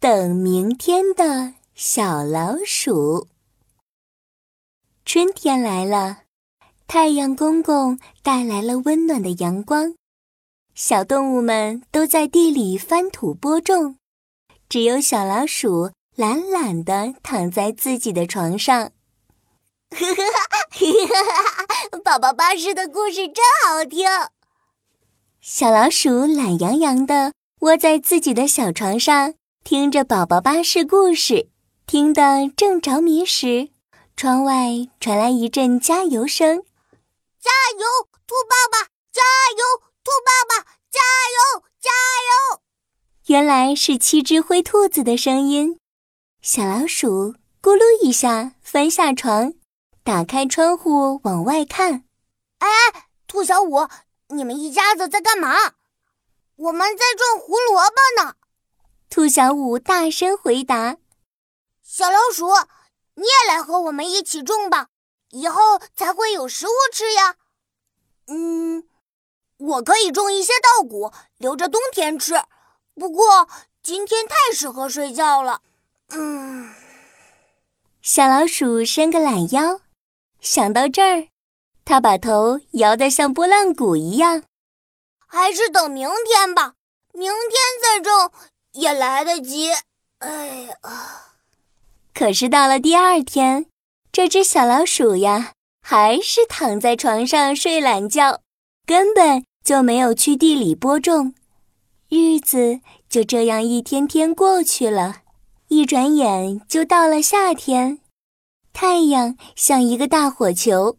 等明天的小老鼠。春天来了，太阳公公带来了温暖的阳光，小动物们都在地里翻土播种，只有小老鼠懒懒地躺在自己的床上。哈哈，宝宝巴士的故事真好听。小老鼠懒洋洋地窝在自己的小床上，听着宝宝巴士故事，听得正着迷时，窗外传来一阵加油声：“加油，兔爸爸！加油，兔爸爸！加油，加油！”原来是七只灰兔子的声音。小老鼠咕噜一下翻下床。打开窗户往外看，哎，兔小五，你们一家子在干嘛？我们在种胡萝卜呢。兔小五大声回答：“小老鼠，你也来和我们一起种吧，以后才会有食物吃呀。”嗯，我可以种一些稻谷，留着冬天吃。不过今天太适合睡觉了。嗯，小老鼠伸个懒腰。想到这儿，他把头摇得像拨浪鼓一样。还是等明天吧，明天再种也来得及。哎呀！可是到了第二天，这只小老鼠呀，还是躺在床上睡懒觉，根本就没有去地里播种。日子就这样一天天过去了，一转眼就到了夏天。太阳像一个大火球，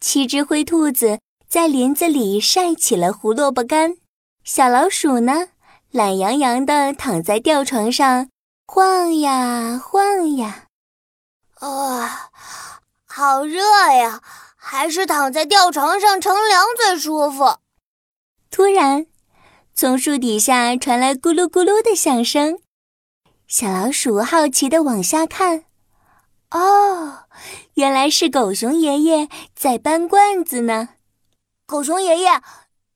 七只灰兔子在林子里晒起了胡萝卜干。小老鼠呢，懒洋洋地躺在吊床上，晃呀晃呀。啊，好热呀！还是躺在吊床上乘凉最舒服。突然，从树底下传来咕噜咕噜的响声。小老鼠好奇地往下看。哦，原来是狗熊爷爷在搬罐子呢。狗熊爷爷，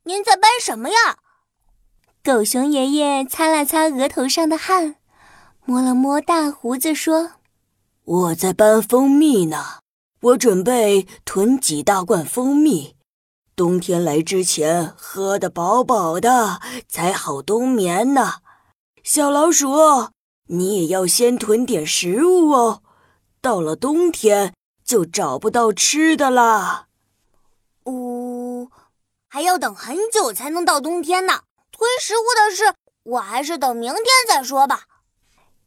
您在搬什么呀？狗熊爷爷擦了擦额头上的汗，摸了摸大胡子，说：“我在搬蜂蜜呢。我准备囤几大罐蜂蜜，冬天来之前喝得饱饱的，才好冬眠呢。小老鼠，你也要先囤点食物哦。”到了冬天就找不到吃的啦。呜，还要等很久才能到冬天呢。囤食物的事，我还是等明天再说吧。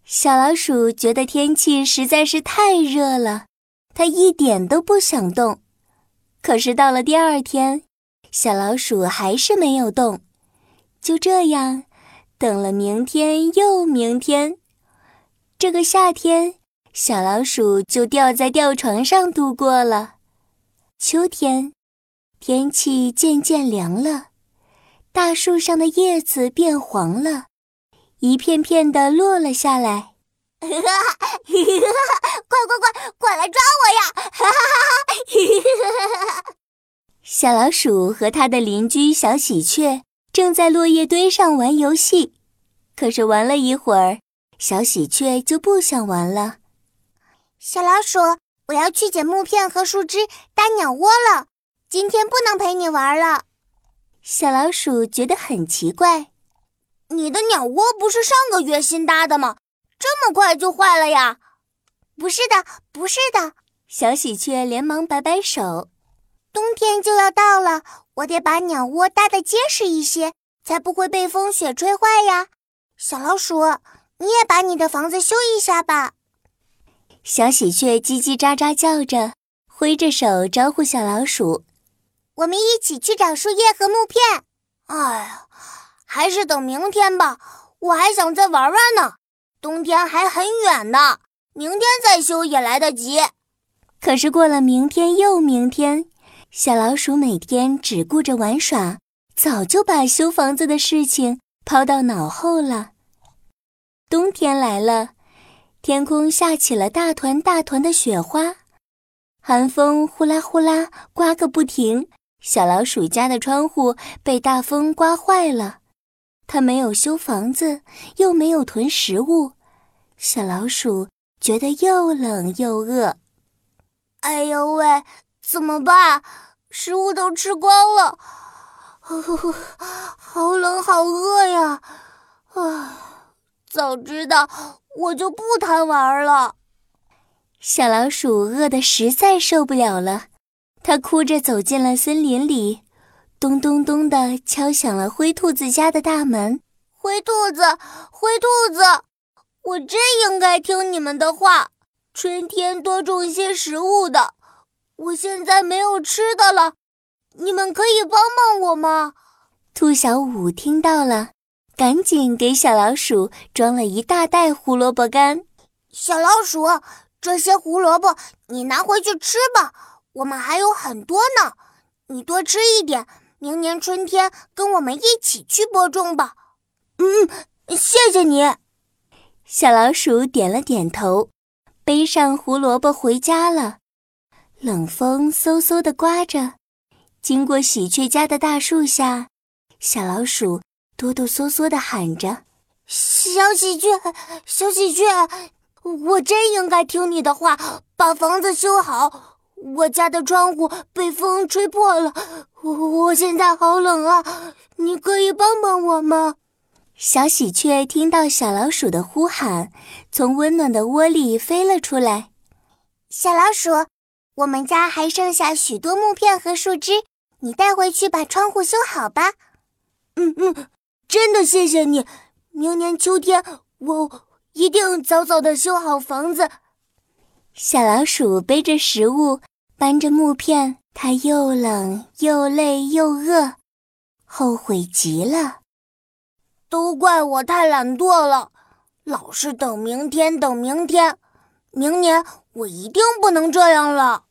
小老鼠觉得天气实在是太热了，它一点都不想动。可是到了第二天，小老鼠还是没有动。就这样，等了明天又明天，这个夏天。小老鼠就吊在吊床上度过了。秋天，天气渐渐凉了，大树上的叶子变黄了，一片片的落了下来。快快快，快来抓我呀！小老鼠和它的邻居小喜鹊正在落叶堆上玩游戏，可是玩了一会儿，小喜鹊就不想玩了。小老鼠，我要去捡木片和树枝搭鸟窝了，今天不能陪你玩了。小老鼠觉得很奇怪，你的鸟窝不是上个月新搭的吗？这么快就坏了呀？不是的，不是的。小喜鹊连忙摆摆手，冬天就要到了，我得把鸟窝搭得结实一些，才不会被风雪吹坏呀。小老鼠，你也把你的房子修一下吧。小喜鹊叽叽喳喳叫着，挥着手招呼小老鼠：“我们一起去找树叶和木片。”哎呀，还是等明天吧，我还想再玩玩呢。冬天还很远呢，明天再修也来得及。可是过了明天又明天，小老鼠每天只顾着玩耍，早就把修房子的事情抛到脑后了。冬天来了。天空下起了大团大团的雪花，寒风呼啦呼啦刮个不停。小老鼠家的窗户被大风刮坏了，它没有修房子，又没有囤食物，小老鼠觉得又冷又饿。哎呦喂，怎么办？食物都吃光了，好冷好饿呀！啊，早知道我就不贪玩了。小老鼠饿得实在受不了了，它哭着走进了森林里，咚咚咚地敲响了灰兔子家的大门。灰兔子，灰兔子，我真应该听你们的话，春天多种些食物的。我现在没有吃的了，你们可以帮帮我吗？兔小五听到了，赶紧给小老鼠装了一大袋胡萝卜干。小老鼠。这些胡萝卜你拿回去吃吧，我们还有很多呢。你多吃一点，明年春天跟我们一起去播种吧。嗯，谢谢你。小老鼠点了点头，背上胡萝卜回家了。冷风嗖嗖地刮着，经过喜鹊家的大树下，小老鼠哆哆嗦嗦地喊着：“小喜鹊，小喜鹊。”我真应该听你的话，把房子修好。我家的窗户被风吹破了，我现在好冷啊！你可以帮帮我吗？小喜鹊听到小老鼠的呼喊，从温暖的窝里飞了出来。小老鼠，我们家还剩下许多木片和树枝，你带回去把窗户修好吧。嗯嗯，真的谢谢你。明年秋天我。一定早早的修好房子。小老鼠背着食物，搬着木片，他又冷又累又饿，后悔极了。都怪我太懒惰了，老是等明天，等明天。明年我一定不能这样了。